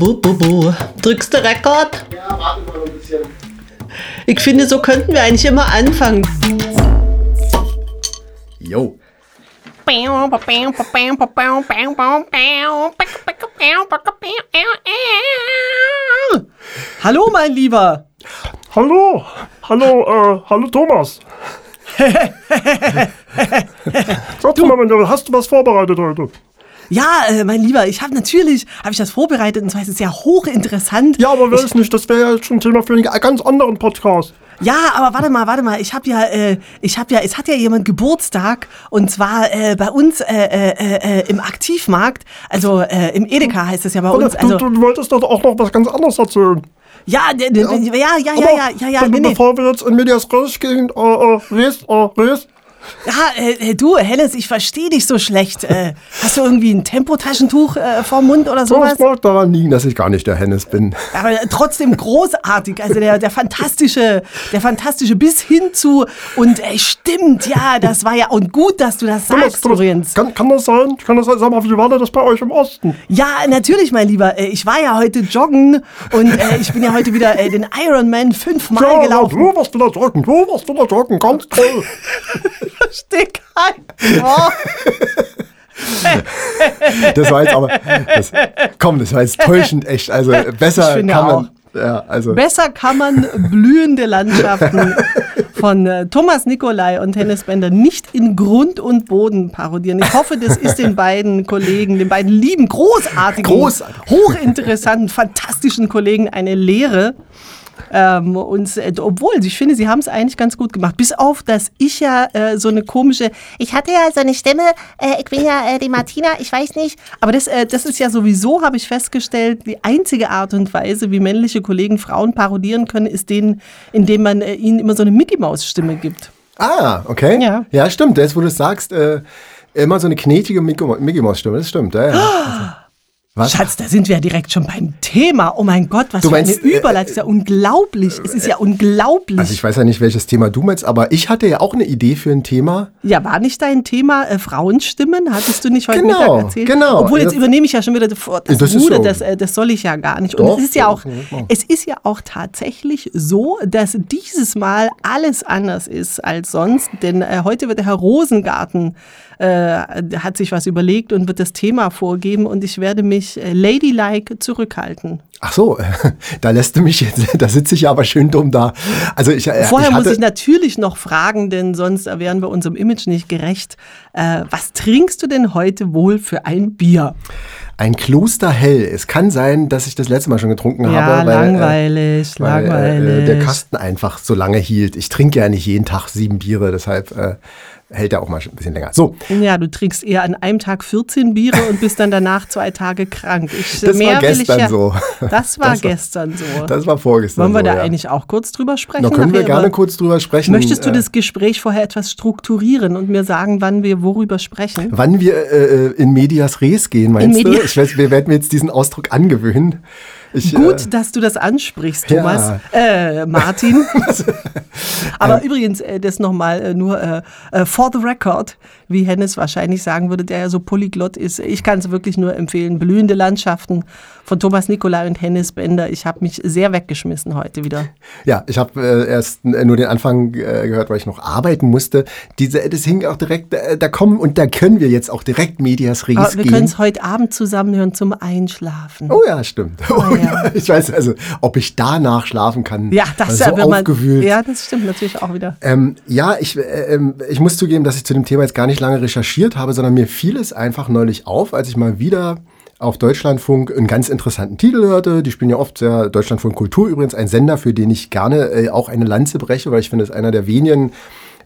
bu, bu, bu. Drückst du Rekord? Ja, warte mal ein bisschen. Ich finde, so könnten wir eigentlich immer anfangen. Jo. Hallo, mein Lieber. Hallo, hallo, äh, hallo Thomas. Sag du mal, mein Lieber, hast du was vorbereitet heute? Ja, äh, mein Lieber, ich habe natürlich, habe ich das vorbereitet und zwar ist es ja hochinteressant. Ja, aber weiß nicht, das wäre ja schon Thema für einen ganz anderen Podcast. Ja, aber warte mal, warte mal. Ich habe ja, äh, ich habe ja, es hat ja jemand Geburtstag und zwar äh, bei uns äh, äh, äh, im Aktivmarkt, also äh, im Edeka heißt es ja bei Warte, uns. Also du, du wolltest doch auch noch was ganz anderes erzählen. ja, d- d- d- ja, ja, ja, ja, ja, ja, be- nee, nee. Bevor wir jetzt in Medias Res gehen, äh, äh, res, äh, res. Ja, äh, äh, du, Hennes, ich verstehe dich so schlecht. Äh, hast du irgendwie ein Tempotaschentuch äh, vorm Mund oder So, sowas? es mag daran liegen, dass ich gar nicht der Hennes bin. Aber trotzdem großartig. Also der, der fantastische, der fantastische bis hin zu und ey, stimmt, ja, das war ja und gut, dass du das sagst, übrigens. Kann, kann das sein? Kann das sein? Sag mal, wie war das bei euch im Osten? Ja, natürlich, mein Lieber. Äh, Ich war ja heute joggen und äh, ich bin ja heute wieder äh, den Ironman fünfmal Ja, gelaufen. du warst wieder joggen, du warst wieder joggen, ganz toll. Versteh kein Wort. Das war jetzt aber. Das, komm, das war jetzt täuschend echt. Also besser kann man. Ja, also. Besser kann man blühende Landschaften von äh, Thomas Nicolai und Hennes Bender nicht in Grund und Boden parodieren. Ich hoffe, das ist den beiden Kollegen, den beiden lieben, großartigen, Großartig. hochinteressanten, fantastischen Kollegen eine Lehre. Ähm, und äh, obwohl, ich finde, sie haben es eigentlich ganz gut gemacht. Bis auf, dass ich ja äh, so eine komische, ich hatte ja so eine Stimme, äh, ich bin ja äh, die Martina, ich weiß nicht. Aber das, äh, das ist ja sowieso, habe ich festgestellt, die einzige Art und Weise, wie männliche Kollegen Frauen parodieren können, ist denen, indem man äh, ihnen immer so eine Mickey-Maus-Stimme gibt. Ah, okay. Ja. Ja, stimmt. Das, wo du sagst, immer so eine knetige Mickey Mickey Maus Stimme. Das stimmt. Ja, ja. Also, was? Schatz, da sind wir ja direkt schon beim Thema. Oh mein Gott, was Du für meinst, eine Überleitung. ist ja unglaublich. es ist ja unglaublich. Also ich weiß ja nicht, welches Thema du meinst, aber ich hatte ja auch eine Idee für ein Thema. Ja, war nicht dein Thema äh, Frauenstimmen? Hattest du nicht heute Genau, Mittag erzählt? genau. Obwohl, jetzt Das- übernehme ich ja schon wieder vor- das, Das ist Ruder, so. das, äh, das soll ich ja gar nicht. Und Doch, es ist ja auch, es ist ja auch tatsächlich so, dass dieses Mal alles anders ist als sonst. Denn äh, heute wird der Herr Rosengarten äh, hat sich was überlegt und wird das Thema vorgeben und ich werde mich äh, ladylike zurückhalten. Ach so, da lässt du mich jetzt, da sitze ich ja aber schön dumm da. Also ich, äh, Vorher ich hatte, muss ich natürlich noch fragen, denn sonst wären wir unserem Image nicht gerecht. Äh, was trinkst du denn heute wohl für ein Bier? ein Kloster hell. Es kann sein, dass ich das letzte Mal schon getrunken Ja, habe. weil, äh, langweilig, weil, langweilig. Äh, der Kasten einfach so lange hielt. Ich trinke ja nicht jeden Tag sieben Biere, deshalb äh, hält er auch mal ein bisschen länger. So, Ja, du trinkst eher an einem Tag 14 Biere und bist dann danach zwei Tage krank. Ich, Das war gestern ja, so. Das war Das war- gestern so. das war vorgestern. Wollen wir so, da ja. eigentlich auch kurz drüber sprechen? Da können wir gerne kurz drüber sprechen. Möchtest du äh, das Gespräch vorher etwas strukturieren und mir sagen, wann wir worüber sprechen? Wann wir äh, in Medias Res gehen, meinst du? Media- Ich weiß, wir werden mir jetzt diesen Ausdruck angewöhnen. Ich, Gut, dass du das ansprichst, ja. Thomas. Äh, Martin. Aber übrigens, äh, das nochmal äh, nur äh, äh, for the record, wie Hennes wahrscheinlich sagen würde, der ja so polyglott ist. Ich kann es wirklich nur empfehlen. Blühende Landschaften von Thomas Nicolai und Hennes Bender. Ich habe mich sehr weggeschmissen heute wieder. Ja, ich habe äh, erst äh, nur den Anfang äh, gehört, weil ich noch arbeiten musste. Diese, das hing auch direkt, äh, da kommen und da können wir jetzt auch direkt Medias Res Aber wir gehen. können es heute Abend zusammenhören zum Einschlafen. Oh ja, stimmt. Oh, ja. Ja. Ich weiß also, ob ich danach schlafen kann. Ja, das ist ja, so aufgewühlt. Ja, das stimmt natürlich auch wieder. Ähm, ja, ich, äh, ähm, ich muss zugeben, dass ich zu dem Thema jetzt gar nicht lange recherchiert habe, sondern mir fiel es einfach neulich auf, als ich mal wieder auf Deutschlandfunk einen ganz interessanten Titel hörte. Die spielen ja oft sehr Deutschlandfunk Kultur übrigens, ein Sender, für den ich gerne äh, auch eine Lanze breche, weil ich finde, es ist einer der wenigen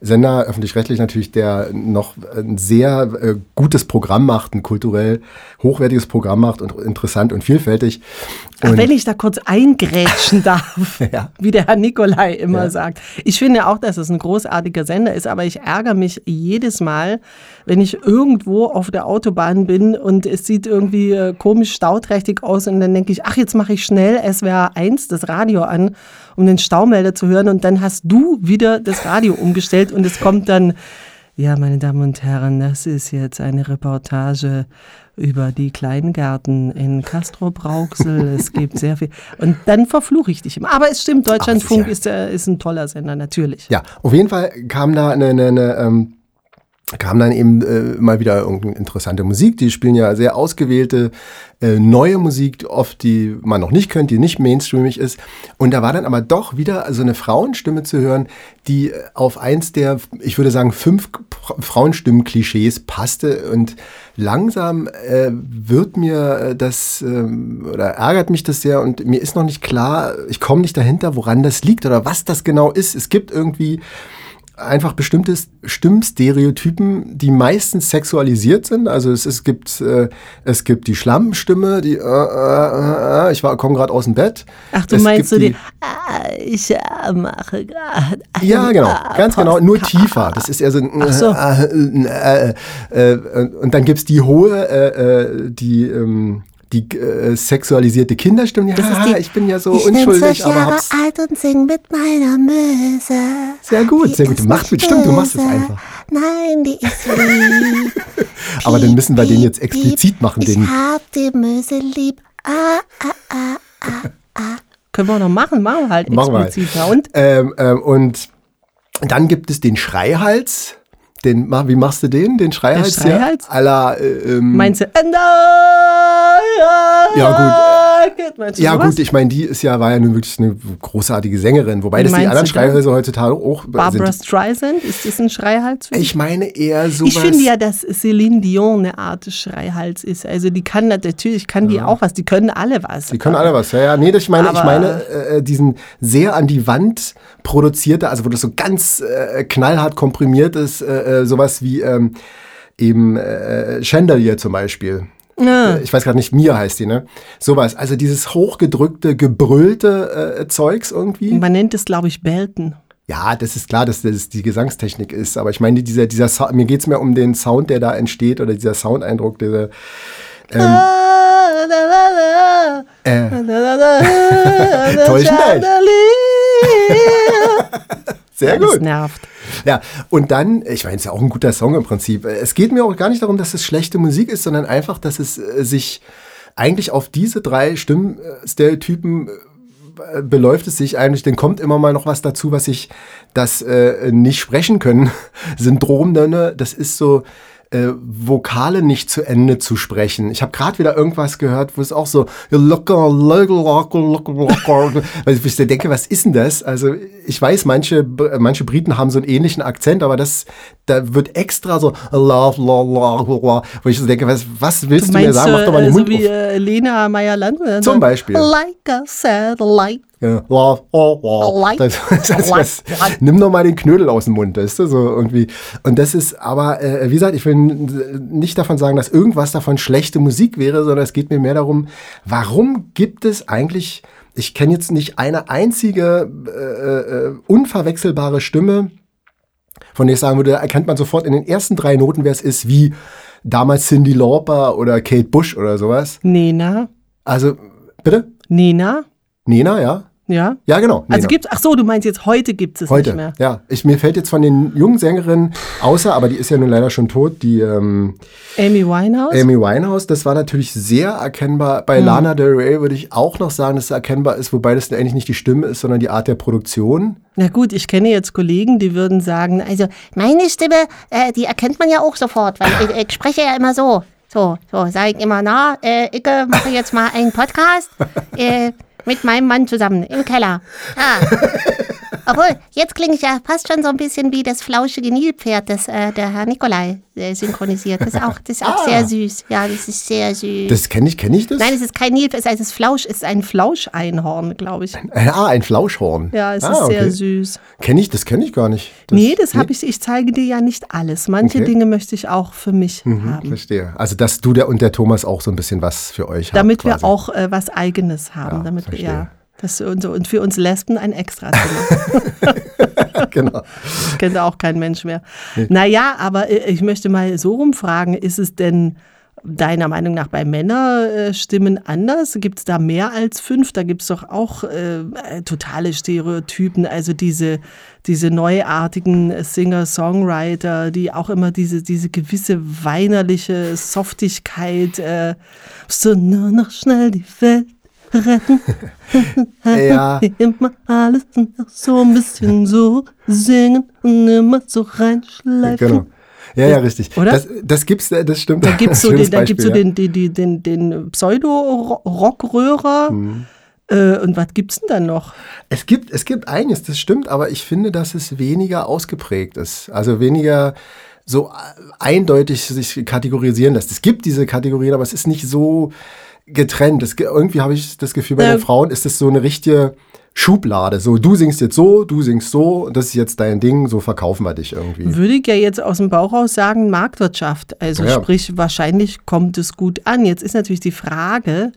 Sender, öffentlich-rechtlich natürlich, der noch ein sehr äh, gutes Programm macht, ein kulturell hochwertiges Programm macht und interessant und vielfältig. Ach, Und- wenn ich da kurz eingrätschen darf, Ja. wie der Herr Nikolai immer Ja. sagt. Ich finde auch, dass es ein großartiger Sender ist, aber ich ärgere mich jedes Mal, wenn ich irgendwo auf der Autobahn bin und es sieht irgendwie äh, komisch stauträchtig aus und dann denke ich, ach, jetzt mache ich schnell SWR 1 das Radio an, um den Staumelder zu hören und dann hast du wieder das Radio umgestellt und es kommt dann Ja, meine Damen und Herren, das ist jetzt eine Reportage über die Kleingärten in Castro-Brauxel. es gibt sehr viel. Und dann verfluche ich dich immer. Aber es stimmt, Deutschlandfunk Ach, ist, äh, ist ein toller Sender, natürlich. Ja, auf jeden Fall kam da eine, eine, eine ähm, kam dann eben äh, mal wieder irgendeine interessante Musik. Die spielen ja sehr ausgewählte äh, neue Musik, oft die man noch nicht kennt, die nicht mainstreamig ist. Und da war dann aber doch wieder so eine Frauenstimme zu hören, die auf eins der, ich würde sagen, fünf Frauenstimmen-Klischees passte. Und langsam äh, wird mir äh, das äh, oder ärgert mich das sehr und mir ist noch nicht klar, ich komme nicht dahinter, woran das liegt oder was das genau ist. Es gibt irgendwie einfach bestimmte Stimmstereotypen, die meistens sexualisiert sind. Also es, es gibt äh, es gibt die Schlammstimme, die äh, äh, äh, ich komme gerade aus dem Bett. Ach, du es meinst so gibt die, ah, ich äh, mache gerade. ja, genau, ganz genau, nur tiefer. Das ist eher so ein Ach so. äh, äh, äh, äh, und dann gibt's die hohe, äh, äh, die ähm, die äh, sexualisierte Kinderstimme. Das ist Ja, die- ich bin ja so ich bin unschuldig, zwölf aber Jahre hab's alt und sing mit meiner Möse. sehr gut, Die sehr gut. Macht mit, stimmt, du machst es einfach. Nein, die ist lieb. Aber dann müssen wir den jetzt explizit machen, Ich den- hab die Möse lieb. Ah, ah, ah, ah, ah. Können wir noch machen, machen wir halt Machen wir halt. expliziter. Und Ähm, ähm, und dann gibt es den Schreihals. Den, wie machst du den? Den Schreihals? Der Schreihals? Ja, la, äh, ähm, meinst du, I, Ja, gut. Ja sowas? gut, ich meine, die ist ja, war ja nun wirklich eine großartige Sängerin, wobei Wie das die anderen? Schreihälse heutzutage auch Barbara sind. Streisand, ist das ein Schreihals? Ich meine eher sowas. Ich finde ja, dass Celine Dion eine Art Schreihals ist. Also die kann natürlich, kann die auch was, die können alle was. Die können alle was, ja, ja. Nee, ich meine, ich meine äh, diesen sehr an die Wand produzierte, also wo das so ganz äh, knallhart komprimiert ist, äh, äh, sowas wie ähm, eben äh, Chandelier zum Beispiel. Äh, Ich weiß gerade nicht, Mia heißt die, ne? Sowas. Also dieses hochgedrückte, gebrüllte äh, Zeugs irgendwie. Man nennt es, glaube ich, Belten. Ja, das ist klar, dass das die Gesangstechnik ist. Aber ich meine, dieser, dieser Sou- mir geht's mehr um den Sound, der da entsteht oder dieser Soundeindruck, dieser. Ähm, äh, sehr Das gut. nervt. Ja, und dann, ich meine, es ist ja auch ein guter Song im Prinzip. Es geht mir auch gar nicht darum, dass es schlechte Musik ist, sondern einfach, dass es äh, sich eigentlich auf diese drei Stimmstereotypen äh, beläuft es sich eigentlich, dann kommt immer mal noch was dazu, was ich das äh, nicht sprechen können Syndrom nenne. Das ist so äh, Vokale nicht zu Ende zu sprechen. Ich habe gerade wieder irgendwas gehört, wo es auch so locker, locker, locker, locker, locker, weil ich denke, was ist denn das? Also ich weiß, manche manche Briten haben so einen ähnlichen Akzent, aber das da wird extra so la, la, la, la, wo ich so denke, was, was willst du, mir sagen? Mach doch mal den äh, so Mund wie auf. äh, Lena Meyer-Landrut? Zum Beispiel. Like a satellite. Ja. La, la. Like- Das, das, das, nimm doch mal den Knödel aus dem Mund, weißt du, so irgendwie. Und das ist aber, äh, wie gesagt, ich will nicht davon sagen, dass irgendwas davon schlechte Musik wäre, sondern es geht mir mehr darum, warum gibt es eigentlich, ich kenne jetzt nicht eine einzige äh, äh, unverwechselbare Stimme, von der ich sagen würde, erkennt man sofort in den ersten drei Noten, wer es ist, wie damals Cindy Lauper oder Kate Bush oder sowas. Nena. Also, bitte? Nena? Nena, ja? Ja? Ja, genau. Also Nena. gibt's, ach so, du meinst jetzt heute gibt es Heute, nicht mehr. ja. Ich, mir fällt jetzt von den jungen Sängerinnen, außer, aber die ist ja nun leider schon tot, die ähm, Amy Winehouse? Amy Winehouse, das war natürlich sehr erkennbar. Hm. Bei Lana Del Rey würde ich auch noch sagen, dass es erkennbar ist, wobei das eigentlich nicht die Stimme ist, sondern die Art der Produktion. Na gut, ich kenne jetzt Kollegen, die würden sagen, also meine Stimme, äh, die erkennt man ja auch sofort, weil ich, ich spreche ja immer so. So, so, sage ich immer, na, äh, ich mache jetzt mal einen Podcast äh, mit meinem Mann zusammen im Keller. Ah. Obwohl, jetzt klinge ich ja fast schon so ein bisschen wie das flauschige Nilpferd, das äh, der Herr Nikolai äh, synchronisiert. Das ist auch, das ist auch sehr süß. Ja, das ist sehr süß. Das kenne ich, kenne ich das? Nein, es ist kein Nilpferd, es ist Flausch, es ist ein Flauscheinhorn, glaube ich. Äh, ah, ein Flauschhorn. Ja, es ah, ist sehr okay. süß. Kenn ich, das kenne ich gar nicht. Das, nee, das habe ich, ich zeige dir ja nicht alles. Manche Okay. Dinge möchte ich auch für mich haben. Verstehe. Also, dass du der und der Thomas auch so ein bisschen was für euch Damit habt. wir quasi. auch äh, was Eigenes haben. Ja, damit wir, verstehe. ja. Das, und, so- und für uns Lesben ein Extrazimmer. genau. Kennt auch kein Mensch mehr. Naja, aber äh, ich möchte mal so rumfragen, ist es denn deiner Meinung nach bei Männerstimmen anders? Gibt es da mehr als fünf? Da gibt es doch auch äh, totale Stereotypen, also diese, diese neuartigen Singer-Songwriter, die auch immer diese, diese gewisse weinerliche Softigkeit, äh, so nur noch schnell die Welt retten. Ja. Immer alles noch so ein bisschen so singen und immer so reinschleifen. Genau. Ja, ja, richtig. Oder? Das, das gibt's, äh, das stimmt. Da gibt es so, den, da gibt's so Beispiel, den, den, den, den, Pseudo-Rockröhrer. Äh, und was gibt's denn dann noch? Es gibt, es gibt einiges, das stimmt, aber ich finde, dass es weniger ausgeprägt ist. Also weniger so eindeutig sich kategorisieren lässt. Es gibt diese Kategorien, aber es ist nicht so getrennt. Ge- irgendwie habe ich das Gefühl, bei Ja. den Frauen ist es so eine richtige Schublade. So, du singst jetzt so, du singst so, das ist jetzt dein Ding, so verkaufen wir dich irgendwie. Würde ich ja jetzt aus dem Bauch raus sagen, Marktwirtschaft. Also Ja. sprich, wahrscheinlich kommt es gut an. Jetzt ist natürlich die Frage,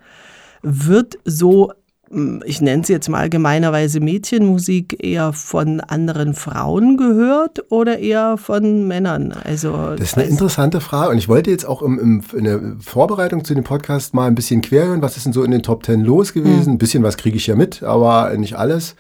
wird so, ich nenne es jetzt mal allgemeinerweise Mädchenmusik, eher von anderen Frauen gehört oder eher von Männern? Also Das ist eine interessante Frage und ich wollte jetzt auch im, im, in der Vorbereitung zu dem Podcast mal ein bisschen querhören, was ist denn so in den Top Ten los gewesen. Ein bisschen was kriege ich ja mit, aber nicht alles.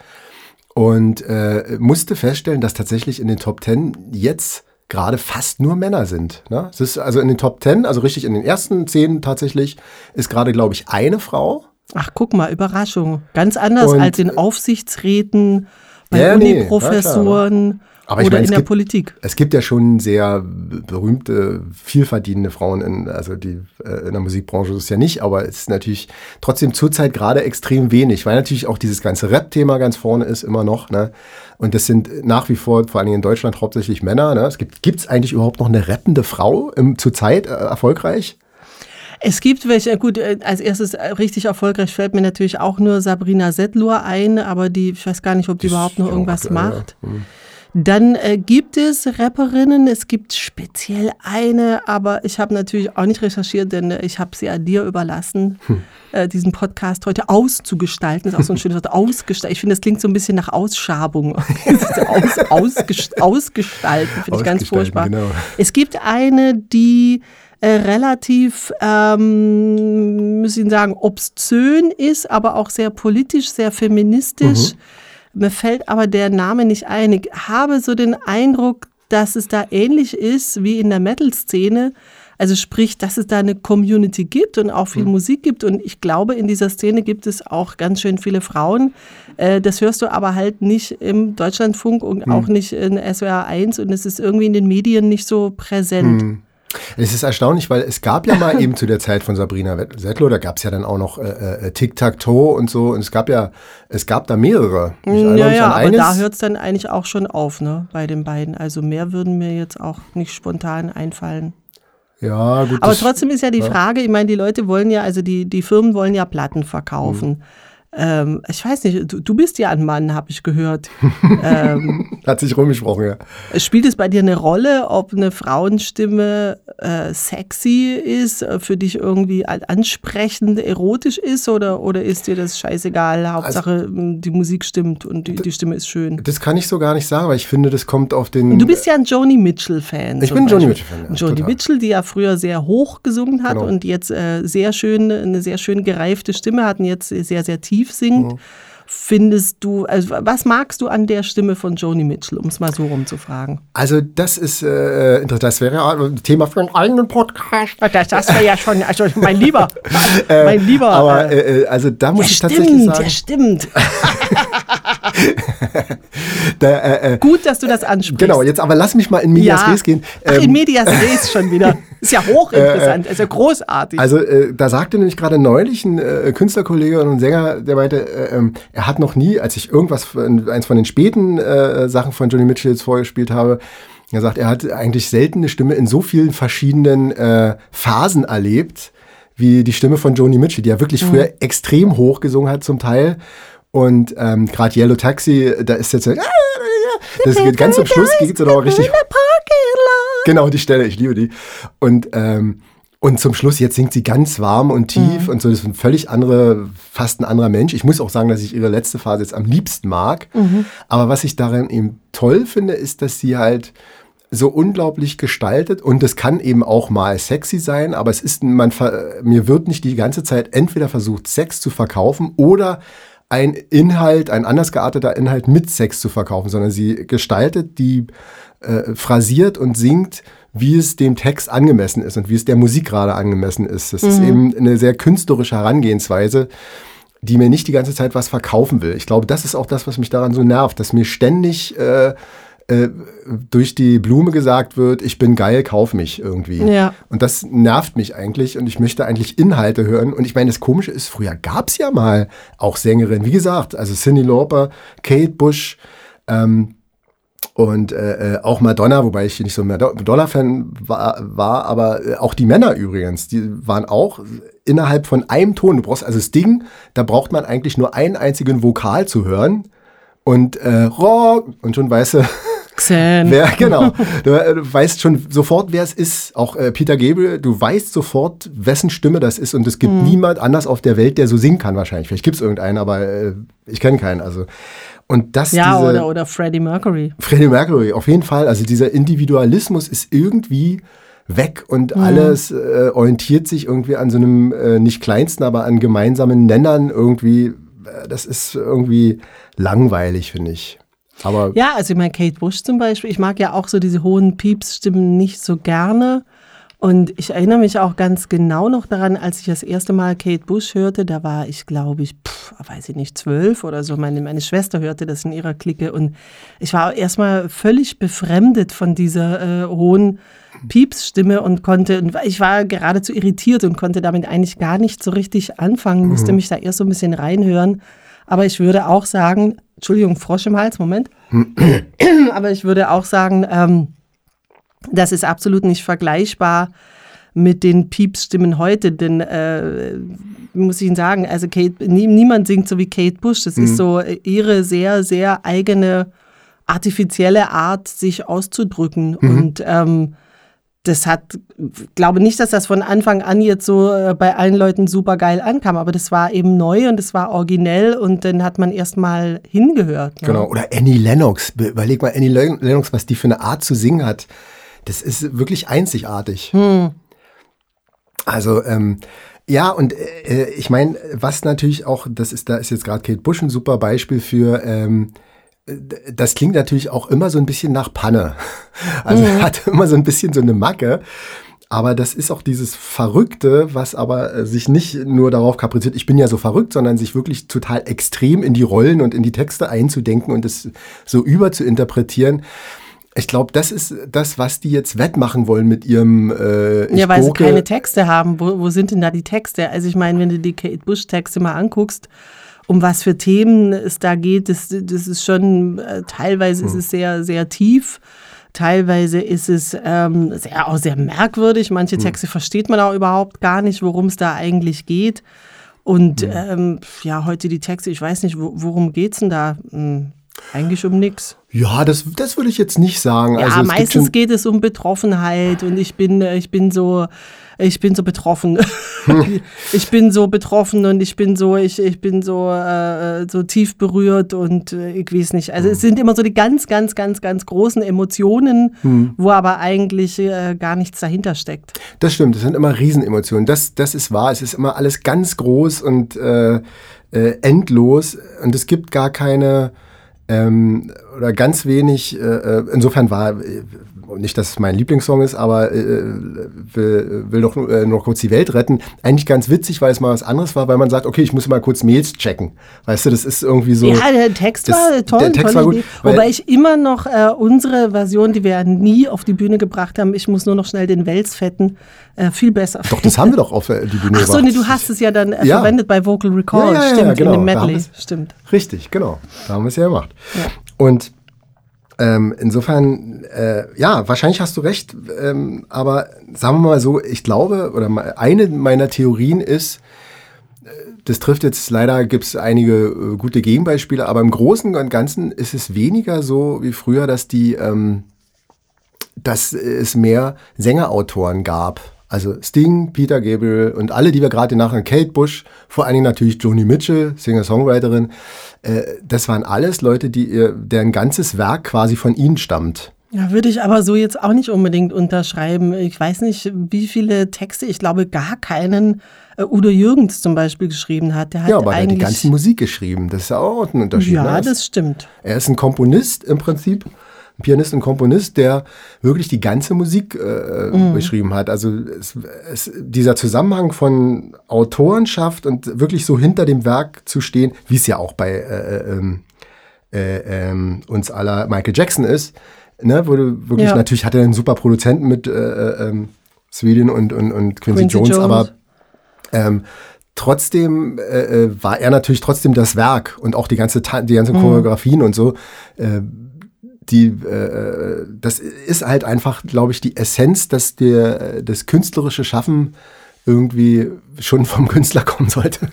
Und äh, musste feststellen, dass tatsächlich in den Top Ten jetzt gerade fast nur Männer sind. Ne? Es ist also in den Top Ten, also richtig in den ersten zehn tatsächlich, ist gerade, glaube ich, eine Frau. Ach, guck mal, Überraschung. Ganz anders Und- als in Aufsichtsräten, bei Ja, nee, Uniprofessoren Aber ich oder meine, in es der gibt- Politik. Es gibt ja schon sehr berühmte, vielverdienende Frauen, in, also die äh, in der Musikbranche ist es ja nicht, aber es ist natürlich trotzdem zurzeit gerade extrem wenig, weil natürlich auch dieses ganze Rap-Thema ganz vorne ist immer noch. Ne? Und das sind nach wie vor, vor allem in Deutschland, hauptsächlich Männer. Ne? Es gibt gibt's eigentlich überhaupt noch eine rappende Frau im, zurzeit äh, erfolgreich? Es gibt welche, gut, äh, als erstes äh, richtig erfolgreich fällt mir natürlich auch nur Sabrina Settlur ein, aber die, ich weiß gar nicht, ob die Ist überhaupt noch irgendwas aktuell, ja. macht. Dann äh, gibt es Rapperinnen, es gibt speziell eine, aber ich habe natürlich auch nicht recherchiert, denn äh, ich habe sie an dir überlassen, Hm. äh, diesen Podcast heute auszugestalten. Das ist auch so ein schönes Wort, ausgestalten. Ich finde, das klingt so ein bisschen nach Ausschabung. Aus, ausgest, ausgestalten, finde ich ganz furchtbar. genau. Es gibt eine, die äh, relativ, ähm, muss ich sagen, obszön ist, aber auch sehr politisch, sehr feministisch. Mir fällt aber der Name nicht ein. Ich habe so den Eindruck, dass es da ähnlich ist wie in der Metal-Szene. Also sprich, dass es da eine Community gibt und auch viel Musik gibt. Und ich glaube, in dieser Szene gibt es auch ganz schön viele Frauen. Äh, das hörst du aber halt nicht im Deutschlandfunk und auch nicht in SWR 1 und es ist irgendwie in den Medien nicht so präsent. Es ist erstaunlich, weil es gab ja mal eben zu der Zeit von Sabrina Settler, da gab es ja dann auch noch äh, äh, Tic-Tac-Toe und so. Und es gab ja, es gab da mehrere. Ich erinnere Ja, ja, aber eines. da hört es dann eigentlich auch schon auf, ne, bei den beiden. Also mehr würden mir jetzt auch nicht spontan einfallen. ja, gut. Aber trotzdem ist ja die Frage, ich meine, die Leute wollen ja, also die, die Firmen wollen ja Platten verkaufen. Ähm, ich weiß nicht, du, du bist ja ein Mann, habe ich gehört. ähm, Hat sich rumgesprochen, ja. spielt es bei dir eine Rolle, ob eine Frauenstimme äh, sexy ist, äh, für dich irgendwie an- ansprechend, erotisch ist oder, oder ist dir das scheißegal? Hauptsache m, die Musik stimmt und die, die Stimme ist schön. Das kann ich so gar nicht sagen, weil ich finde, das kommt auf den. Du bist ja ein Joni Mitchell-Fan. Ich bin ein Joni. Mitchell-Fan, ja, Joni. Mitchell, die ja früher sehr hoch gesungen hat Genau. und jetzt äh, sehr schön, eine sehr schön gereifte Stimme hat und jetzt sehr, sehr tief singt. Findest du, also was magst du an der Stimme von Joni Mitchell, um es mal so rumzufragen? Also, das ist äh, interessant. Das wäre ja ein Thema für einen eigenen Podcast. Das, das wäre ja schon, also mein Lieber, mein Lieber. Aber äh, äh, also da muss der ich tatsächlich stimmt, sagen, der stimmt. da, äh, äh, Gut, dass du das ansprichst. genau, jetzt aber lass mich mal in Medias ja. Res gehen. Ach, in Ähm, Medias Res schon wieder. Ist ja hochinteressant, ist ja großartig. Also äh, da sagte nämlich gerade neulich ein äh, Künstlerkollege und ein Sänger, der meinte, äh, ähm, er hat noch nie, als ich irgendwas, eins von den späten äh, Sachen von Johnny Mitchell jetzt vorgespielt habe, er sagt, er hat eigentlich selten eine Stimme in so vielen verschiedenen äh, Phasen erlebt, wie die Stimme von Joni Mitchell, die ja wirklich früher extrem hoch gesungen hat zum Teil. Und ähm, gerade Yellow Taxi, da ist jetzt das geht ganz zum Schluss geht es auch richtig Genau, die Stelle, ich liebe die. Und, ähm, und zum Schluss, jetzt singt sie ganz warm und tief und so, das ist ein völlig andere, fast ein anderer Mensch. Ich muss auch sagen, dass ich ihre letzte Phase jetzt am liebsten mag. Aber was ich daran eben toll finde, ist, dass sie halt so unglaublich gestaltet und es kann eben auch mal sexy sein, aber es ist, man, mir wird nicht die ganze Zeit entweder versucht, Sex zu verkaufen oder ein Inhalt, ein anders gearteter Inhalt mit Sex zu verkaufen, sondern sie gestaltet die, äh, phrasiert und singt, wie es dem Text angemessen ist und wie es der Musik gerade angemessen ist. Das mhm. ist eben eine sehr künstlerische Herangehensweise, die mir nicht die ganze Zeit was verkaufen will. Ich glaube, das ist auch das, was mich daran so nervt, dass mir ständig äh, äh, durch die Blume gesagt wird, ich bin geil, kauf mich irgendwie. Ja. Und das nervt mich eigentlich und ich möchte eigentlich Inhalte hören. Und ich meine, das Komische ist, früher gab es ja mal auch Sängerinnen, wie gesagt, also Cindy Lauper, Kate Bush, ähm, und äh, äh, auch Madonna, wobei ich nicht so ein Madonna-Fan war, war, aber äh, auch die Männer übrigens, die waren auch innerhalb von einem Ton. Du brauchst also das Ding, da braucht man eigentlich nur einen einzigen Vokal zu hören und äh, Rock und schon weißt du, Xan. wer, genau. Du, äh, du, weißt schon sofort, wer es ist. Auch äh, Peter Gabriel, du weißt sofort, wessen Stimme das ist. Und es gibt mhm. niemand anders auf der Welt, der so singen kann wahrscheinlich. Vielleicht gibt es irgendeinen, aber äh, ich kenne keinen. Also und das ja, diese, oder, oder Freddie Mercury. Freddie Mercury, auf jeden Fall. Also dieser Individualismus ist irgendwie weg und mhm. alles äh, orientiert sich irgendwie an so einem äh, nicht kleinsten, aber an gemeinsamen Nennern irgendwie. Äh, das ist irgendwie langweilig, finde ich. Aber ja, also ich meine, Kate Bush zum Beispiel, ich mag ja auch so diese hohen Pieps-Stimmen nicht so gerne. Und ich erinnere mich auch ganz genau noch daran, als ich das erste Mal Kate Bush hörte, da war ich, glaube ich, pff, weiß ich nicht, zwölf oder so. Meine, meine Schwester hörte das in ihrer Clique und ich war erstmal völlig befremdet von dieser äh, hohen Piepsstimme und konnte, und ich war geradezu irritiert und konnte damit eigentlich gar nicht so richtig anfangen, musste mhm. mich da erst so ein bisschen reinhören. Aber ich würde auch sagen, Entschuldigung, Frosch im Hals, Moment. Aber ich würde auch sagen, ähm, das ist absolut nicht vergleichbar mit den Piepsstimmen heute, denn äh, muss ich Ihnen sagen, also Kate, nie, niemand singt so wie Kate Bush. Das mhm. ist so ihre sehr, sehr eigene artifizielle Art, sich auszudrücken. Mhm. Und ähm, das hat, glaube nicht, dass das von Anfang an jetzt so äh, bei allen Leuten super geil ankam, aber das war eben neu und es war originell und dann hat man erstmal hingehört. Ne? Genau, oder Annie Lennox. Überleg mal, Annie Lennox, was die für eine Art zu singen hat. Das ist wirklich einzigartig. Hm. Also, ähm, ja, und äh, ich meine, was natürlich auch, das ist, da ist jetzt gerade Kate Bush ein super Beispiel für, ähm, das klingt natürlich auch immer so ein bisschen nach Panne. Also mhm. hat immer so ein bisschen so eine Macke. Aber das ist auch dieses Verrückte, was aber äh, sich nicht nur darauf kapriziert, ich bin ja so verrückt, sondern sich wirklich total extrem in die Rollen und in die Texte einzudenken und es so über zu interpretieren. Ich glaube, das ist das, was die jetzt wettmachen wollen mit ihrem. Äh, ja, weil sie keine Texte haben. Wo, wo sind denn da die Texte? Also ich meine, wenn du die Kate Bush-Texte mal anguckst, um was für Themen es da geht, das, das ist schon, äh, teilweise hm. ist es sehr, sehr tief. Teilweise ist es ähm, sehr, auch sehr merkwürdig. Manche hm. Texte hm. versteht man auch überhaupt gar nicht, worum es da eigentlich geht. Und hm. ähm, ja, heute die Texte, ich weiß nicht, worum geht es denn da? Hm, eigentlich um nichts. Ja, das, das würde ich jetzt nicht sagen. Ja, also meistens geht es um Betroffenheit und ich bin, äh, ich bin so, ich bin so betroffen. ich bin so betroffen und ich bin so, ich, ich bin so, äh, so tief berührt und äh, ich weiß nicht. Also es sind immer so die ganz, ganz, ganz, ganz großen Emotionen, hm. wo aber eigentlich äh, gar nichts dahinter steckt. Das stimmt, das sind immer Riesenemotionen. Das, das ist wahr. Es ist immer alles ganz groß und äh, äh, endlos und es gibt gar keine ähm, oder ganz wenig, äh, äh insofern war, äh, nicht, dass es mein Lieblingssong ist, aber äh, will, will doch äh, noch kurz die Welt retten. Eigentlich ganz witzig, weil es mal was anderes war, weil man sagt, okay, ich muss mal kurz Mails checken. Weißt du, das ist irgendwie so. Ja, der Text das, war toll. Der Text war gut. Wobei ich immer noch äh, unsere Version, die wir nie auf die Bühne gebracht haben, ich muss nur noch schnell den Wels fetten, äh, viel besser. Doch, das haben wir doch auf die Bühne gebracht. Ach so, nee, du hast es ja dann äh, ja. verwendet bei Vocal Recall. Ja, ja, Stimmt, genau. in dem Medley. Stimmt. Richtig, genau. Da haben wir es ja gemacht. Und ähm, insofern, äh, ja, wahrscheinlich hast du recht, ähm, aber sagen wir mal so, ich glaube, oder eine meiner Theorien ist, äh, das trifft jetzt leider, gibt es einige äh, gute Gegenbeispiele, aber im Großen und Ganzen ist es weniger so wie früher, dass die, ähm, dass es mehr Sängerautoren gab. Also Sting, Peter Gabriel und alle, die wir gerade nachher, Kate Bush, vor allen Dingen natürlich Joni Mitchell, Singer-Songwriterin, äh, das waren alles Leute, die ihr, deren ganzes Werk quasi von ihnen stammt. Ja, würde ich aber so jetzt auch nicht unbedingt unterschreiben. Ich weiß nicht, wie viele Texte, ich glaube gar keinen äh, Udo Jürgens zum Beispiel geschrieben hat. Der hat Ja, aber er hat die ganze Musik geschrieben. Das ist ja auch ein Unterschied. Ja, ne? das stimmt. Er ist ein Komponist im Prinzip, Pianist und Komponist, der wirklich die ganze Musik äh, Mhm. beschrieben hat. Also es, es, dieser Zusammenhang von Autorenschaft und wirklich so hinter dem Werk zu stehen, wie es ja auch bei äh, äh, ähm, äh, ähm, uns aller Michael Jackson ist, ne, du wirklich, Ja. natürlich hat er einen super Produzenten mit äh, äh, ähm, Sweden und, und, und Quincy, Quincy Jones, Jones. aber ähm, trotzdem äh, war er natürlich trotzdem das Werk und auch die ganze Ta die Mhm. ganzen Choreografien und so. Äh, die, äh, das ist halt einfach, glaube ich, die Essenz, dass der, das künstlerische Schaffen irgendwie schon vom Künstler kommen sollte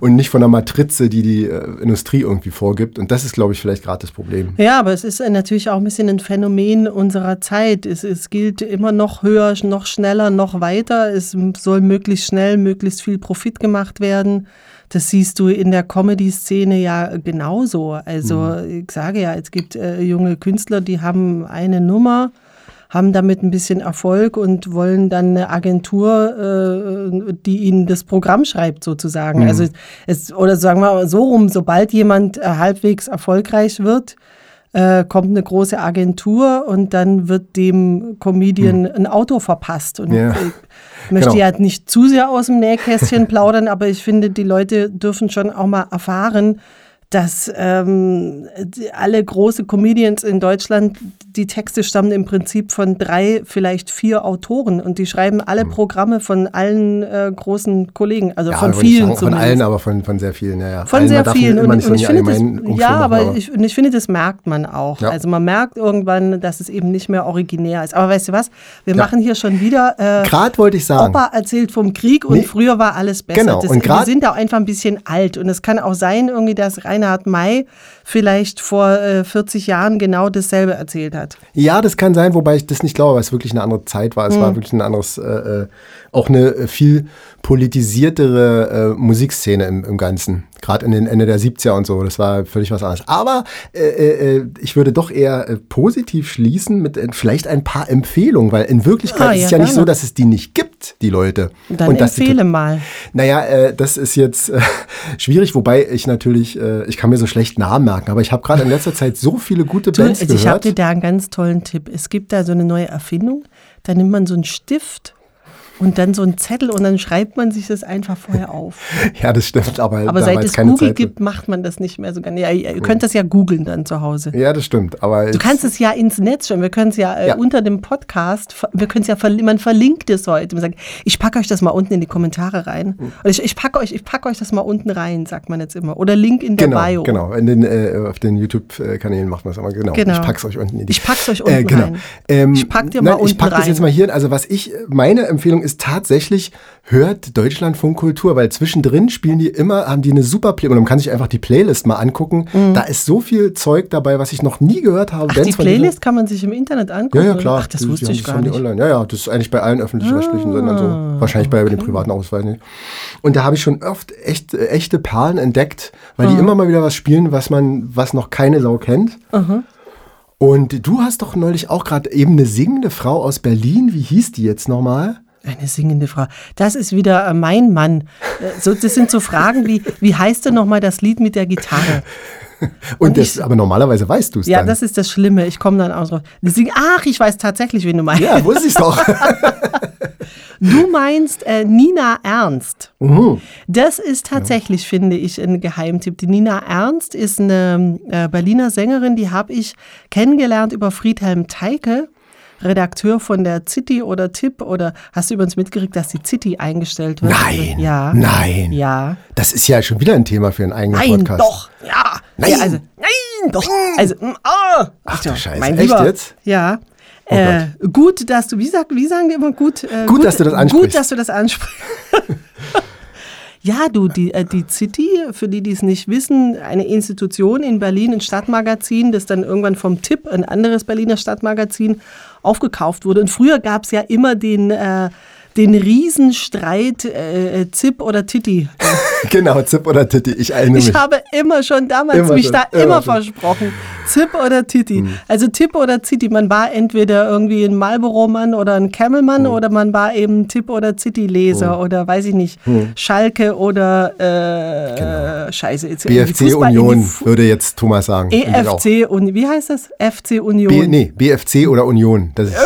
und nicht von der Matrize, die die äh, Industrie irgendwie vorgibt. Und das ist, glaube ich, vielleicht gerade das Problem. Ja, aber es ist äh, natürlich auch ein bisschen ein Phänomen unserer Zeit. Es, es gilt immer noch höher, noch schneller, noch weiter. Es soll möglichst schnell, möglichst viel Profit gemacht werden. Das siehst du in der Comedy-Szene ja genauso. Also ich sage ja, es gibt äh, junge Künstler, die haben eine Nummer, haben damit ein bisschen Erfolg und wollen dann eine Agentur, äh, die ihnen das Programm schreibt, sozusagen. Also es, oder sagen wir mal so rum, sobald jemand äh, halbwegs erfolgreich wird, äh, kommt eine große Agentur und dann wird dem Comedian ein Auto verpasst. Und Ja. ich möchte Genau. ja nicht zu sehr aus dem Nähkästchen plaudern, aber ich finde, die Leute dürfen schon auch mal erfahren, dass ähm, alle große Comedians in Deutschland, die Texte stammen im Prinzip von drei, vielleicht vier Autoren und die schreiben alle Programme von allen äh, großen Kollegen, also von aber nicht vielen sagen, von allen, aber von, von sehr vielen. Ja, ja. Von allen, sehr vielen. Und, und ich finde das, ja, machen, aber ich, und ich finde, das merkt man auch. Ja. Also man merkt irgendwann, dass es eben nicht mehr originär ist. Aber weißt du was? Wir Ja. machen hier schon wieder. Äh, Gerade wollte ich sagen. Opa erzählt vom Krieg und Nee. früher war alles besser. Genau, Das, und wir grad- sind auch einfach ein bisschen alt. Und es kann auch sein, irgendwie, dass Reinhard May vielleicht vor äh, 40 Jahren genau dasselbe erzählt hat. Ja, das kann sein, wobei ich das nicht glaube, weil es wirklich eine andere Zeit war. Es Hm. war wirklich ein anderes, äh, äh, auch eine äh, viel politisiertere äh, Musikszene im, im Ganzen. Gerade in den Ende der 70er und so. Das war völlig was anderes. Aber äh, äh, ich würde doch eher äh, positiv schließen mit äh, vielleicht ein paar Empfehlungen, weil in Wirklichkeit Ah, ist ja, es ja nicht gerne. so, dass es die nicht gibt, die Leute. Dann und dass die empfehle mal. naja, äh, das ist jetzt äh, schwierig, wobei ich natürlich, äh, ich kann mir so schlecht Namen merken, aber ich habe gerade in letzter Zeit so viele gute Du, Bands also ich habe gehört. dir da einen ganz tollen Tipp. Es gibt da so eine neue Erfindung. Da nimmt man so einen Stift und dann so einen Zettel und dann schreibt man sich das einfach vorher auf. Ja, das stimmt, aber, Aber seit es Google Zeit. gibt, macht man das nicht mehr so gerne. Ja, ihr könnt das ja googeln dann zu Hause. Ja, das stimmt, aber Du kannst es ja ins Netz stellen. Wir können es ja, äh, Ja. unter dem Podcast, wir können es ja, man verlinkt es heute. Man sagt, ich packe euch das mal unten in die Kommentare rein. Hm. Oder ich, ich packe euch, ich packe euch das mal unten rein, sagt man jetzt immer. Oder Link in der genau, Bio. genau, in den, äh, auf den YouTube-Kanälen macht man das aber genau. Genau. Ich pack's euch unten in die Ich pack's euch unten äh, genau. rein. Ähm, Ich pack dir mal nein, Ich unten pack das rein. jetzt mal hier. Also was ich, meine Empfehlung ist tatsächlich, hört Deutschlandfunk Kultur, weil zwischendrin spielen die immer, haben die eine super Play und man kann sich einfach die Playlist mal angucken. Da ist so viel Zeug dabei, was ich noch nie gehört habe. Mhm. Ach, die Playlist kann man sich im Internet angucken? Ja, ja, klar. Ach, das Die- wusste die ich gar nicht. Ah, Online. Ja, ja, das ist eigentlich bei allen öffentlich-rechtlichen Sendern so. Wahrscheinlich bei den privaten nicht. Und da habe ich schon oft echt, äh, echte Perlen entdeckt, weil Ah. die immer mal wieder was spielen, was man, was noch keine Sau kennt. Und du hast doch neulich auch gerade eben eine singende Frau aus Berlin. Wie hieß die jetzt nochmal? Eine singende Frau. Das ist wieder äh, mein Mann. Äh, So, das sind so Fragen wie, wie heißt denn nochmal das Lied mit der Gitarre? Und, das, aber normalerweise weißt du es Ja, dann. das ist das Schlimme. Ich komme dann auch drauf. Die singen, ach, ich weiß tatsächlich, wen du meinst. ja, wusste ich doch. Du meinst äh, Nina Ernst. Mhm. Das ist tatsächlich, finde ich, ein Geheimtipp. Die Nina Ernst ist eine äh, Berliner Sängerin, die habe ich kennengelernt über Friedhelm Teike. Redakteur von der City oder Tipp oder hast du übrigens mitgekriegt, dass die City eingestellt wird? Nein. Ja. Nein. Ja. Das ist ja schon wieder ein Thema für einen eigenen Nein, Podcast. doch. Ja. Nein. Ja, also, nein, doch. Also, ah. Ach du Scheiße. mein Echt Lieber. jetzt? Ja. Oh äh, gut, dass du, wie, sagt, wie sagen die immer, gut, äh, Gut, dass du das ansprichst. Gut, dass du das ansprichst. Ja, du, die, äh, die City, für die, die es nicht wissen, eine Institution in Berlin, ein Stadtmagazin, das dann irgendwann vom Tipp, ein anderes Berliner Stadtmagazin, aufgekauft wurde. Und früher gab es ja immer den, äh, den Riesenstreit äh, Zip oder Titi. genau, Zip oder Titi, ich erinnere mich. Ich habe immer schon damals Immer mich schon, da immer immer, versprochen. Zip oder Titi. Also Tipp oder Titi. Man war entweder irgendwie ein Marlboro-Mann oder ein Camel-Mann oder man war eben Tipp oder Titi-Leser oder weiß ich nicht, Schalke oder äh, Scheiße. Jetzt BFC Union, würde jetzt Thomas sagen. EFC und wie heißt das? FC Union. B, nee, BFC oder Union. Das ist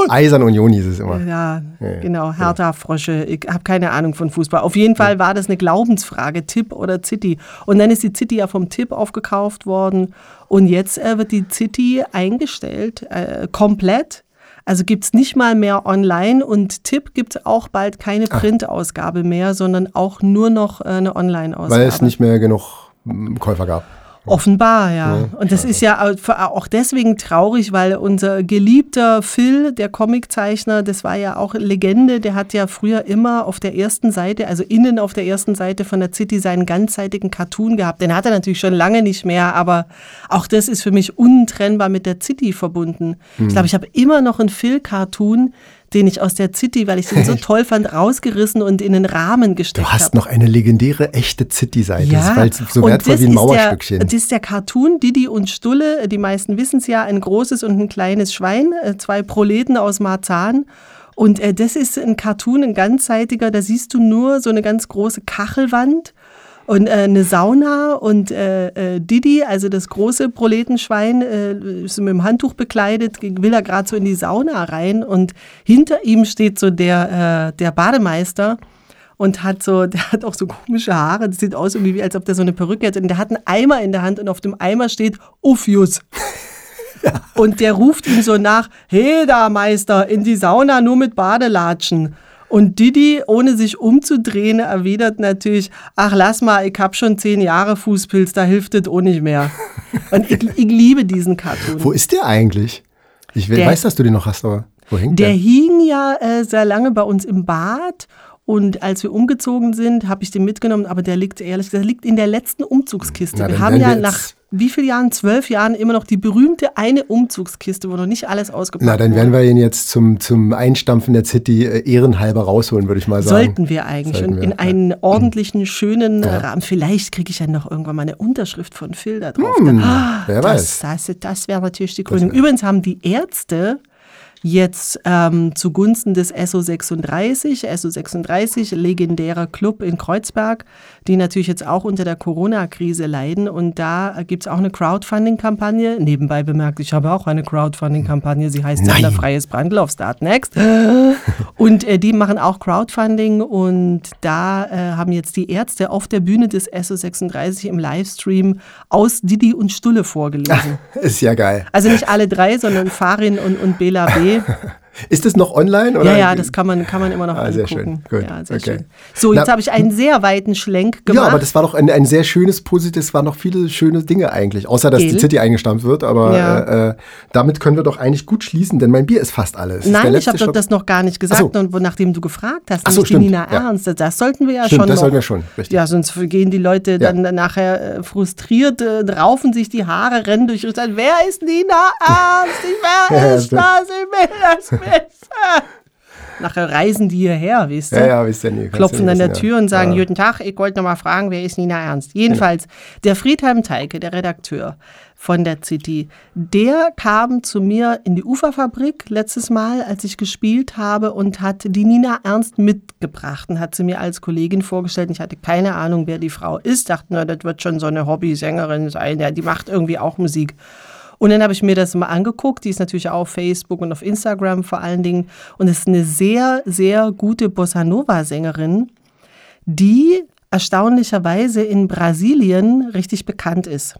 Union! Eisern Union hieß es immer. Ja, genau, Hertha, Frosche. Ich habe keine Ahnung von Fußball. Auf jeden Fall war das eine Glaubensfrage, Tipp oder City. Und dann ist die City ja vom Tipp aufgekauft worden. Und jetzt äh, wird die City eingestellt, äh, komplett. Also gibt es nicht mal mehr online und Tipp gibt es auch bald keine Printausgabe mehr, sondern auch nur noch äh, eine Online-Ausgabe. Weil es nicht mehr genug mm, Käufer gab. Offenbar, ja. Und das ist ja au- auch deswegen traurig, weil unser geliebter Phil, der Comiczeichner, das war ja auch Legende, der hat ja früher immer auf der ersten Seite, also innen auf der ersten Seite von der City seinen ganzseitigen Cartoon gehabt. Den hat er natürlich schon lange nicht mehr, aber auch das ist für mich untrennbar mit der City verbunden. Ich glaube, ich habe immer noch einen Phil-Cartoon, den ich aus der City, weil ich den so toll fand, rausgerissen und in den Rahmen gesteckt Du habe. hast noch eine legendäre, echte City-Seite. Ja, Das ist so wertvoll wie ein Mauerstückchen. Der, das ist der Cartoon Didi und Stulle. Die meisten wissen es ja, ein großes und ein kleines Schwein, äh, zwei Proleten aus Marzahn. Und äh, das ist ein Cartoon, ein ganzseitiger, da siehst du nur so eine ganz große Kachelwand und äh, eine Sauna und äh, äh, Didi, also das große Proletenschwein, äh, ist mit dem Handtuch bekleidet, will er gerade so in die Sauna rein und hinter ihm steht so der, äh, der Bademeister und hat so, der hat auch so komische Haare. Das sieht aus irgendwie, wie als ob der so eine Perücke hat. Und der hat einen Eimer in der Hand und auf dem Eimer steht Uffius. Und der ruft ihm so nach, hey da Meister, in die Sauna nur mit Badelatschen. Und Didi, ohne sich umzudrehen, erwidert natürlich, ach lass mal, ich hab schon zehn Jahre Fußpilz, da hilft es auch nicht mehr. Und ich, ich liebe diesen Cartoon. Wo ist der eigentlich? Ich Der- weiß, dass du den noch hast, aber wo hängt Der der? hing ja äh, sehr lange bei uns im Bad. Und als wir umgezogen sind, habe ich den mitgenommen, aber der liegt ehrlich gesagt, der liegt in der letzten Umzugskiste. Na, wir haben ja nach wie vielen Jahren? Zwölf Jahren immer noch die berühmte eine Umzugskiste, wo noch nicht alles ausgepackt Na, dann wurde. werden wir ihn jetzt zum, zum Einstampfen der City äh, ehrenhalber rausholen, würde ich mal sagen. Sollten wir eigentlich. Sollten wir, in ja. einen ordentlichen, schönen Rahmen. Vielleicht kriege ich ja noch irgendwann mal eine Unterschrift von Phil da drauf. Ah, wer das, das, das wäre natürlich die Krönung. Übrigens haben die Ärzte jetzt ähm, zugunsten des SO36, SO36, legendärer Club in Kreuzberg, die natürlich jetzt auch unter der Corona-Krise leiden. Und da gibt es auch eine Crowdfunding-Kampagne. Nebenbei bemerkt, ich habe auch eine Crowdfunding-Kampagne. Sie heißt Nein. Senderfreies Brandl auf Start Next. Und äh, die machen auch Crowdfunding und da äh, haben jetzt die Ärzte auf der Bühne des SO36 im Livestream aus Didi und Stulle vorgelesen. Ist ja geil. Also nicht alle drei, sondern Farin und, und Bela B. Sí. Ist das noch online? Oder? Ja, ja, das kann man, kann man immer noch Ah, angucken. sehr schön. Gut. Ja, sehr Okay. schön. So, jetzt habe ich einen sehr weiten Schlenk gemacht. Ja, aber das war doch ein, ein sehr schönes, positives, es waren noch viele schöne Dinge eigentlich. Außer, dass die Gell? City eingestampft wird, aber Ja. äh, äh, damit können wir doch eigentlich gut schließen, denn mein Bier ist fast alles. Nein, ich habe doch das noch gar nicht gesagt. So. Und nachdem du gefragt hast, Ach so, die stimmt. Nina Ja. Ernst, das sollten wir ja Stimmt, schon das noch. sollten wir schon, richtig. Ja, sonst gehen die Leute dann nachher äh, frustriert, äh, raufen sich die Haare, rennen durch und sagen, wer ist Nina Ernst? Ich, wer Ja, ist das? Ich will das Nachher reisen die hierher, weißt du? Ja, ja, wisst ihr kannst klopfen an der Tür ja. und sagen, Ja. guten Tag, ich wollte noch mal fragen, wer ist Nina Ernst? Jedenfalls, der Friedhelm Teike, der Redakteur von der City, der kam zu mir in die Uferfabrik letztes Mal, als ich gespielt habe und hat die Nina Ernst mitgebracht und hat sie mir als Kollegin vorgestellt. Ich hatte keine Ahnung, wer die Frau ist, dachte, na, das wird schon so eine Hobbysängerin sein, ja, die macht irgendwie auch Musik. Und dann habe ich mir das mal angeguckt. Die ist natürlich auch auf Facebook und auf Instagram vor allen Dingen. Und ist eine sehr, sehr gute Bossa Nova-Sängerin, die erstaunlicherweise in Brasilien richtig bekannt ist.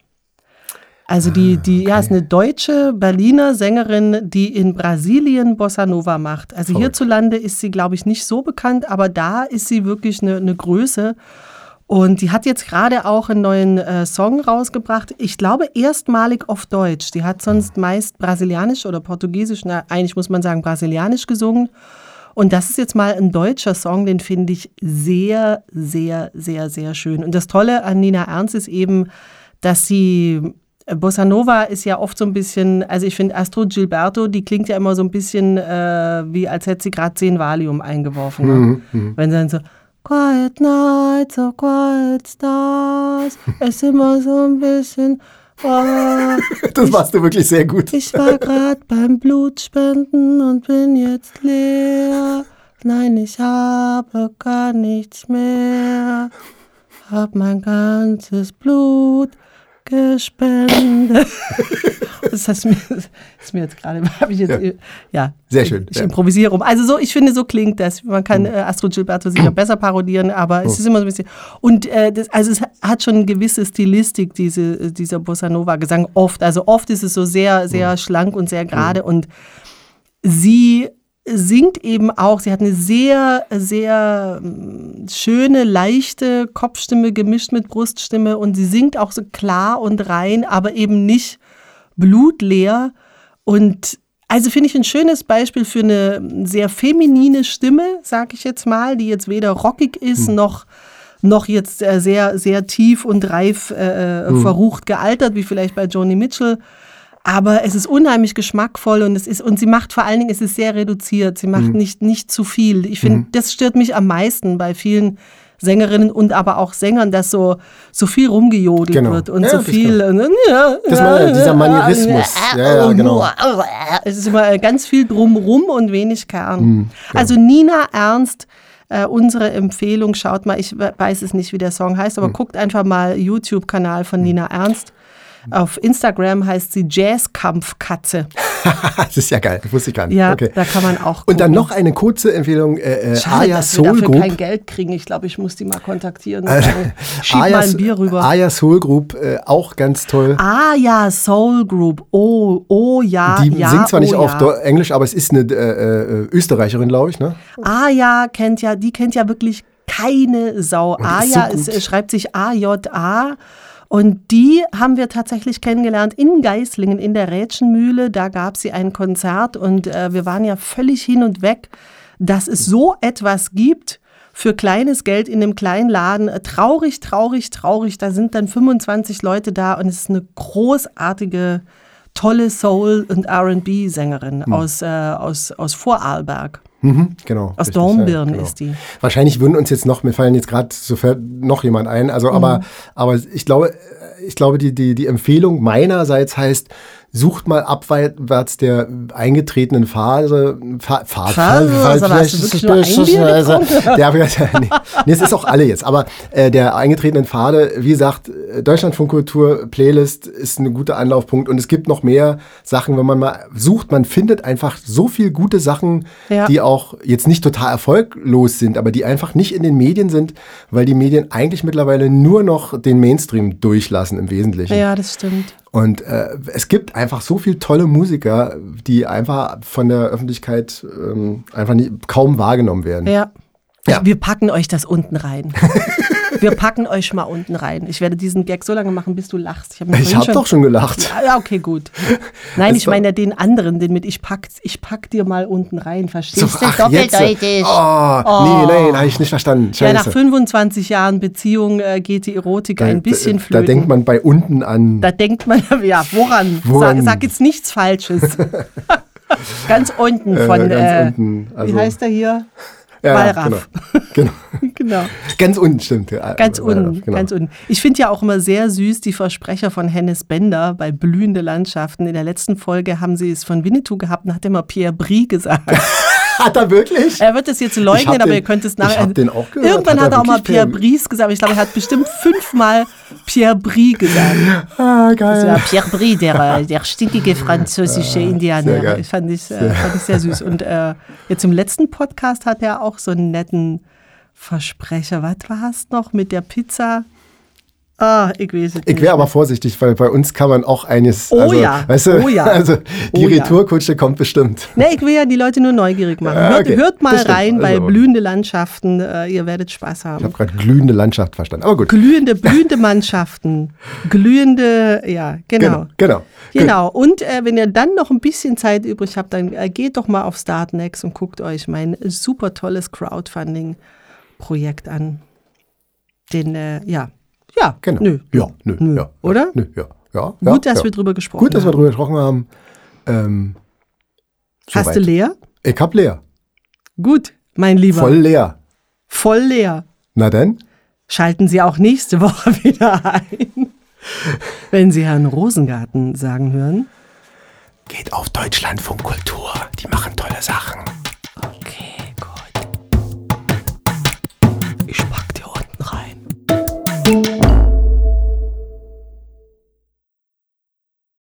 Also die, die ja, ist eine deutsche Berliner Sängerin, die in Brasilien Bossa Nova macht. Also hierzulande ist sie, glaube ich, nicht so bekannt, aber da ist sie wirklich eine, eine Größe. Und die hat jetzt gerade auch einen neuen äh, Song rausgebracht. Ich glaube erstmalig auf Deutsch. Die hat sonst meist brasilianisch oder portugiesisch, na, eigentlich muss man sagen brasilianisch gesungen. Und das ist jetzt mal ein deutscher Song, den finde ich sehr, sehr, sehr, sehr schön. Und das Tolle an Nina Ernst ist eben, dass sie Bossa Nova ist ja oft so ein bisschen, also ich finde Astro Gilberto, die klingt ja immer so ein bisschen äh, wie, als hätte sie gerade 10 Valium eingeworfen. Ne? Wenn sie dann so, Quiet Night, so quiet stars, ist immer so ein bisschen, oh, Das machst du wirklich sehr gut. ich war gerade beim Blutspenden und bin jetzt leer. Nein, ich habe gar nichts mehr. Hab mein ganzes Blut gespendet. das heißt, mir, ist mir jetzt gerade, habe ich jetzt, ja, ja Sehr schön, Ich ja. improvisiere rum. Also so, ich finde, so klingt das. Man kann äh, Astro Gilberto sicher besser parodieren, aber es ist immer so ein bisschen. Und äh, das, also es hat schon eine gewisse Stilistik, diese, dieser Bossa Nova Gesang oft. Also oft ist es so sehr, sehr schlank und sehr gerade und sie singt eben auch, sie hat eine sehr, sehr mm, schöne, leichte Kopfstimme gemischt mit Bruststimme und sie singt auch so klar und rein, aber eben nicht blutleer. Und also finde ich ein schönes Beispiel für eine sehr feminine Stimme, sage ich jetzt mal, die jetzt weder rockig ist noch noch jetzt äh, sehr, sehr tief und reif äh, verrucht gealtert, wie vielleicht bei Joni Mitchell. Aber es ist unheimlich geschmackvoll und es ist, und sie macht vor allen Dingen, es ist sehr reduziert. Sie macht nicht, nicht zu viel. Ich finde, das stört mich am meisten bei vielen Sängerinnen und aber auch Sängern, dass so, so viel rumgejodelt Genau. wird und Ja, so viel. Und, Das war ja dieser Manierismus. Ja, ja, genau. Es ist immer ganz viel drumrum und wenig Kern. Hm, Also Nina Ernst, äh, unsere Empfehlung, schaut mal, ich we- weiß es nicht, wie der Song heißt, aber Hm. guckt einfach mal YouTube-Kanal von Nina Ernst. Auf Instagram heißt sie Jazzkampfkatze. das ist ja geil, das wusste ich gar nicht. Ja, okay. da kann man auch Und dann gucken. noch eine kurze Empfehlung, äh, äh, Schade, Aya dass wir Soul dafür Group. kein Geld kriegen. Ich glaube, ich muss die mal kontaktieren. Äh, Schieb mal Aya, ein Bier rüber. Aya Soul Group, äh, auch ganz toll. Ja, Soul Group. Oh, oh ja, Die ja, singt zwar nicht oh, auf ja. Englisch, aber es ist eine äh, äh, Österreicherin, glaube ich, ne? Aya kennt ja, die kennt ja wirklich keine Sau. die ist Aya so ist, äh, schreibt sich A-J-A. Und die haben wir tatsächlich kennengelernt in Geislingen, in der Rätschenmühle. Da gab sie ein Konzert und äh, wir waren ja völlig hin und weg, dass es so etwas gibt für kleines Geld in einem kleinen Laden. Äh, Traurig, traurig, traurig. Da sind dann 25 Leute da und es ist eine großartige, tolle Soul- und RB-Sängerin aus, äh, aus, aus Vorarlberg. Mhm, genau. Aus richtig, Dornbirn ja, genau. ist die. Wahrscheinlich würden uns jetzt noch, mir fallen jetzt gerade sofort noch jemand ein. Also, Mhm. aber, aber ich glaube, ich glaube, die, die, die Empfehlung meinerseits heißt, sucht mal abwärts der eingetretenen Phase, Fa Phase, also, nee, nee, es ist auch alle jetzt, aber äh, der eingetretenen Pfade, wie gesagt, äh, Deutschlandfunk Kultur Playlist ist ein guter Anlaufpunkt und es gibt noch mehr Sachen, wenn man mal sucht, man findet einfach so viel gute Sachen, Ja. die auch jetzt nicht total erfolglos sind, aber die einfach nicht in den Medien sind, weil die Medien eigentlich mittlerweile nur noch den Mainstream durchlassen im Wesentlichen. Ja, das stimmt. Und äh, es gibt einfach so viele tolle Musiker, die einfach von der Öffentlichkeit ähm, einfach nie, kaum wahrgenommen werden. Ja. Ja. Wir packen euch das unten rein. Wir packen euch mal unten rein. Ich werde diesen Gag so lange machen, bis du lachst. hab Ich habe doch schon gelacht. Ja, okay, gut. Nein, ich meine den anderen, den mit ich pack, ich pack dir mal unten rein. Verstehst So, du? ach, jetzt. Doppeldeutig. Oh, nee, nee, habe ich nicht verstanden. Ja, nach Scheiße. 25 Jahren Beziehung äh, geht die Erotik ein bisschen da, flöten. da denkt man bei unten an. Da denkt man, ja, woran? Woran? Sag, sag jetzt nichts Falsches. ganz unten Äh, von, ganz äh, unten, also- wie heißt er hier? Ja, Wallraff. Genau. genau. Genau. Ganz unten, stimmt. ja. Ganz unten, genau. ganz unten. Ich finde ja auch immer sehr süß die Versprecher von Hennes Bender bei Blühende Landschaften. In der letzten Folge haben sie es von Winnetou gehabt und hat immer Pierre Brie gesagt. Hat er wirklich? Er wird es jetzt Ich leugnen, aber den- ihr könnt es ich nachher. hab den auch gehört. Irgendwann Hat hat er auch mal Pierre Bries gesagt, aber ich glaube, er hat bestimmt fünfmal Pierre Brie gesagt. Ah, geil. Ja, Pierre Brie, der, der stinkige französische sehr Indianer. Ich fand ich, äh, fand ich sehr süß. Und äh, jetzt im letzten Podcast hat er auch so einen netten Versprecher. Was war es noch mit der Pizza? Ah, ich weiß es Ich nicht. wäre aber vorsichtig, weil bei uns kann man auch eines. Oh also, ja, Weißt du, oh ja, Also die oh ja. Retourkutsche kommt bestimmt. Ne, ich will ja die Leute nur neugierig machen. Hört, okay. hört mal rein bei Also- blühende Landschaften. Äh, ihr werdet Spaß Ich haben. habe gerade glühende Landschaft verstanden. Aber gut. Glühende, blühende Mannschaften. Glühende, ja, genau. Genau. Genau. Und äh, wenn ihr dann noch ein bisschen Zeit übrig habt, dann äh, geht doch mal auf Startnext und guckt euch mein super tolles Crowdfunding-Projekt an. Den, äh, ja. Ja, Genau. nö. Ja, nö, Nö. ja. Oder? Nö, ja. ja. Gut, dass wir drüber gesprochen Gut, dass wir haben. drüber gesprochen haben. Ähm, Hast soweit. du leer? Ich hab leer. Gut, mein Lieber. Voll leer. Voll leer. Na denn? Schalten Sie auch nächste Woche wieder ein. Wenn Sie Herrn Rosengarten sagen hören. Geht auf Deutschlandfunk Kultur. Die machen tolle Sachen.